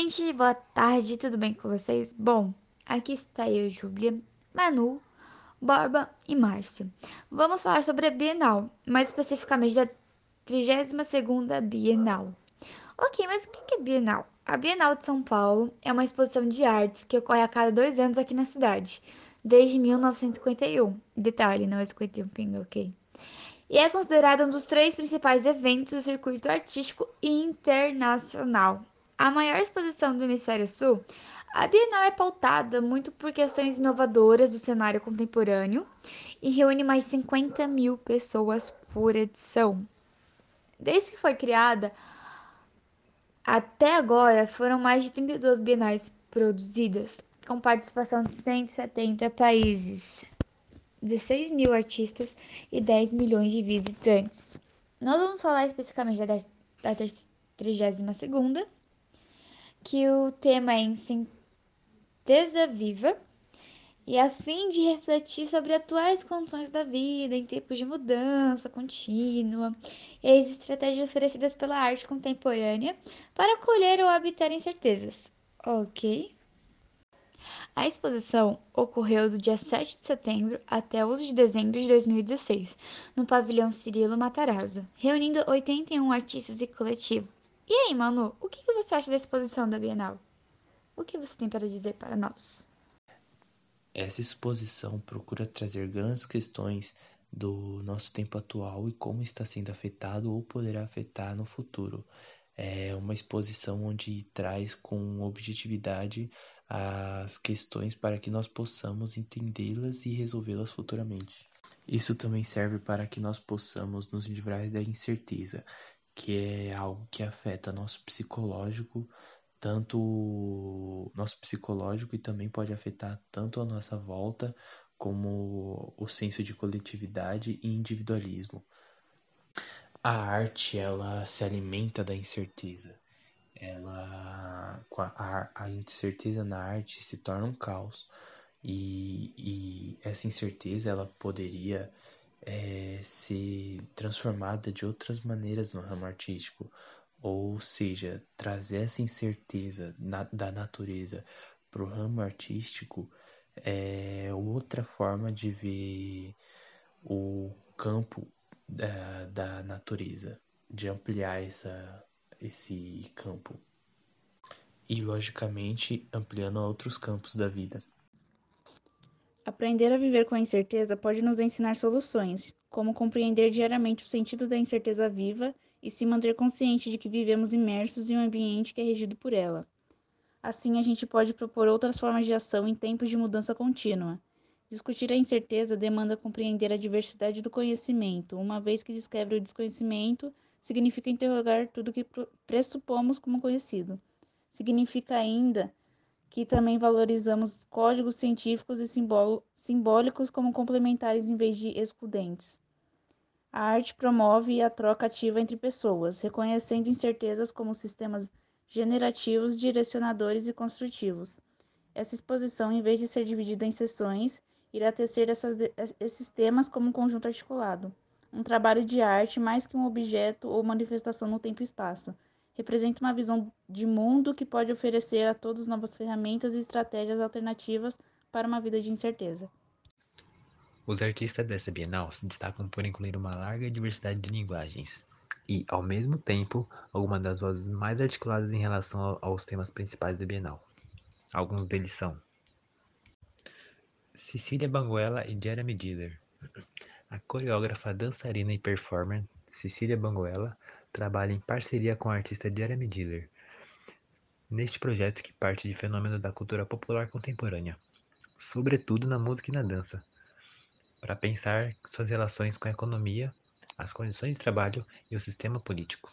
gente, boa tarde, tudo bem com vocês? Bom, aqui está eu, Júlia, Manu, Borba e Márcio. Vamos falar sobre a Bienal, mais especificamente da 32ª Bienal. Ok, mas o que é Bienal? A Bienal de São Paulo é uma exposição de artes que ocorre a cada dois anos aqui na cidade, desde 1951. Detalhe, não é 51 pinga, ok? E é considerado um dos três principais eventos do circuito artístico internacional. A maior exposição do Hemisfério Sul, a Bienal é pautada muito por questões inovadoras do cenário contemporâneo e reúne mais de 50 mil pessoas por edição. Desde que foi criada, até agora foram mais de 32 bienais produzidas, com participação de 170 países, 16 mil artistas e 10 milhões de visitantes. Nós vamos falar especificamente da, da 32ª, que o tema é em Sintesa Viva e a fim de refletir sobre atuais condições da vida em tempos de mudança contínua e as estratégias oferecidas pela arte contemporânea para acolher ou habitar incertezas. Ok? A exposição ocorreu do dia 7 de setembro até 11 de dezembro de 2016, no pavilhão Cirilo Matarazzo, reunindo 81 artistas e coletivos. E aí, Manu, o que você acha da exposição da Bienal? O que você tem para dizer para nós? Essa exposição procura trazer grandes questões do nosso tempo atual e como está sendo afetado ou poderá afetar no futuro. É uma exposição onde traz com objetividade as questões para que nós possamos entendê-las e resolvê-las futuramente. Isso também serve para que nós possamos nos livrar da incerteza que é algo que afeta nosso psicológico, tanto nosso psicológico e também pode afetar tanto a nossa volta como o senso de coletividade e individualismo. A arte, ela se alimenta da incerteza. Ela a, a incerteza na arte se torna um caos. E, e essa incerteza ela poderia é, ser transformada de outras maneiras no ramo artístico, ou seja, trazer essa incerteza na, da natureza para o ramo artístico é outra forma de ver o campo da, da natureza, de ampliar essa, esse campo. E, logicamente, ampliando a outros campos da vida. Aprender a viver com a incerteza pode nos ensinar soluções, como compreender diariamente o sentido da incerteza viva e se manter consciente de que vivemos imersos em um ambiente que é regido por ela. Assim, a gente pode propor outras formas de ação em tempos de mudança contínua. Discutir a incerteza demanda compreender a diversidade do conhecimento, uma vez que descreve o desconhecimento significa interrogar tudo que pressupomos como conhecido. Significa ainda que também valorizamos códigos científicos e simbólicos como complementares em vez de excludentes. A arte promove a troca ativa entre pessoas, reconhecendo incertezas como sistemas generativos, direcionadores e construtivos. Essa exposição, em vez de ser dividida em sessões, irá tecer essas, esses temas como um conjunto articulado. Um trabalho de arte mais que um objeto ou manifestação no tempo e espaço representa uma visão de mundo que pode oferecer a todos novas ferramentas e estratégias alternativas para uma vida de incerteza. Os artistas dessa Bienal se destacam por incluir uma larga diversidade de linguagens e, ao mesmo tempo, algumas das vozes mais articuladas em relação aos temas principais da Bienal. Alguns deles são Cecília Banguela e Jeremy Diller. A coreógrafa, dançarina e performer Cecília Banguela trabalha em parceria com a artista Jeremy Diller neste projeto que parte de fenômenos da cultura popular contemporânea, sobretudo na música e na dança, para pensar suas relações com a economia, as condições de trabalho e o sistema político.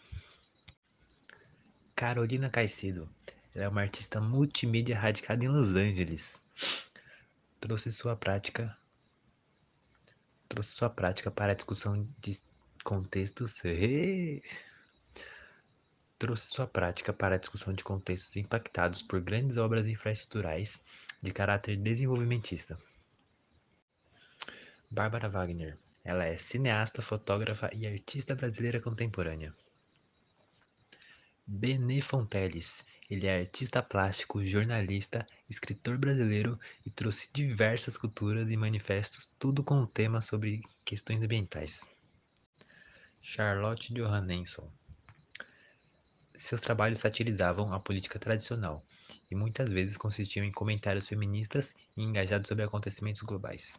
Carolina Caicedo ela é uma artista multimídia radicada em Los Angeles. Trouxe sua prática trouxe sua prática para a discussão de contextos trouxe sua prática para a discussão de contextos impactados por grandes obras infraestruturais de caráter desenvolvimentista. Bárbara Wagner. Ela é cineasta, fotógrafa e artista brasileira contemporânea. Benê Fonteles. Ele é artista plástico, jornalista, escritor brasileiro e trouxe diversas culturas e manifestos, tudo com o tema sobre questões ambientais. Charlotte Johansson. Seus trabalhos satirizavam a política tradicional e muitas vezes consistiam em comentários feministas e engajados sobre acontecimentos globais.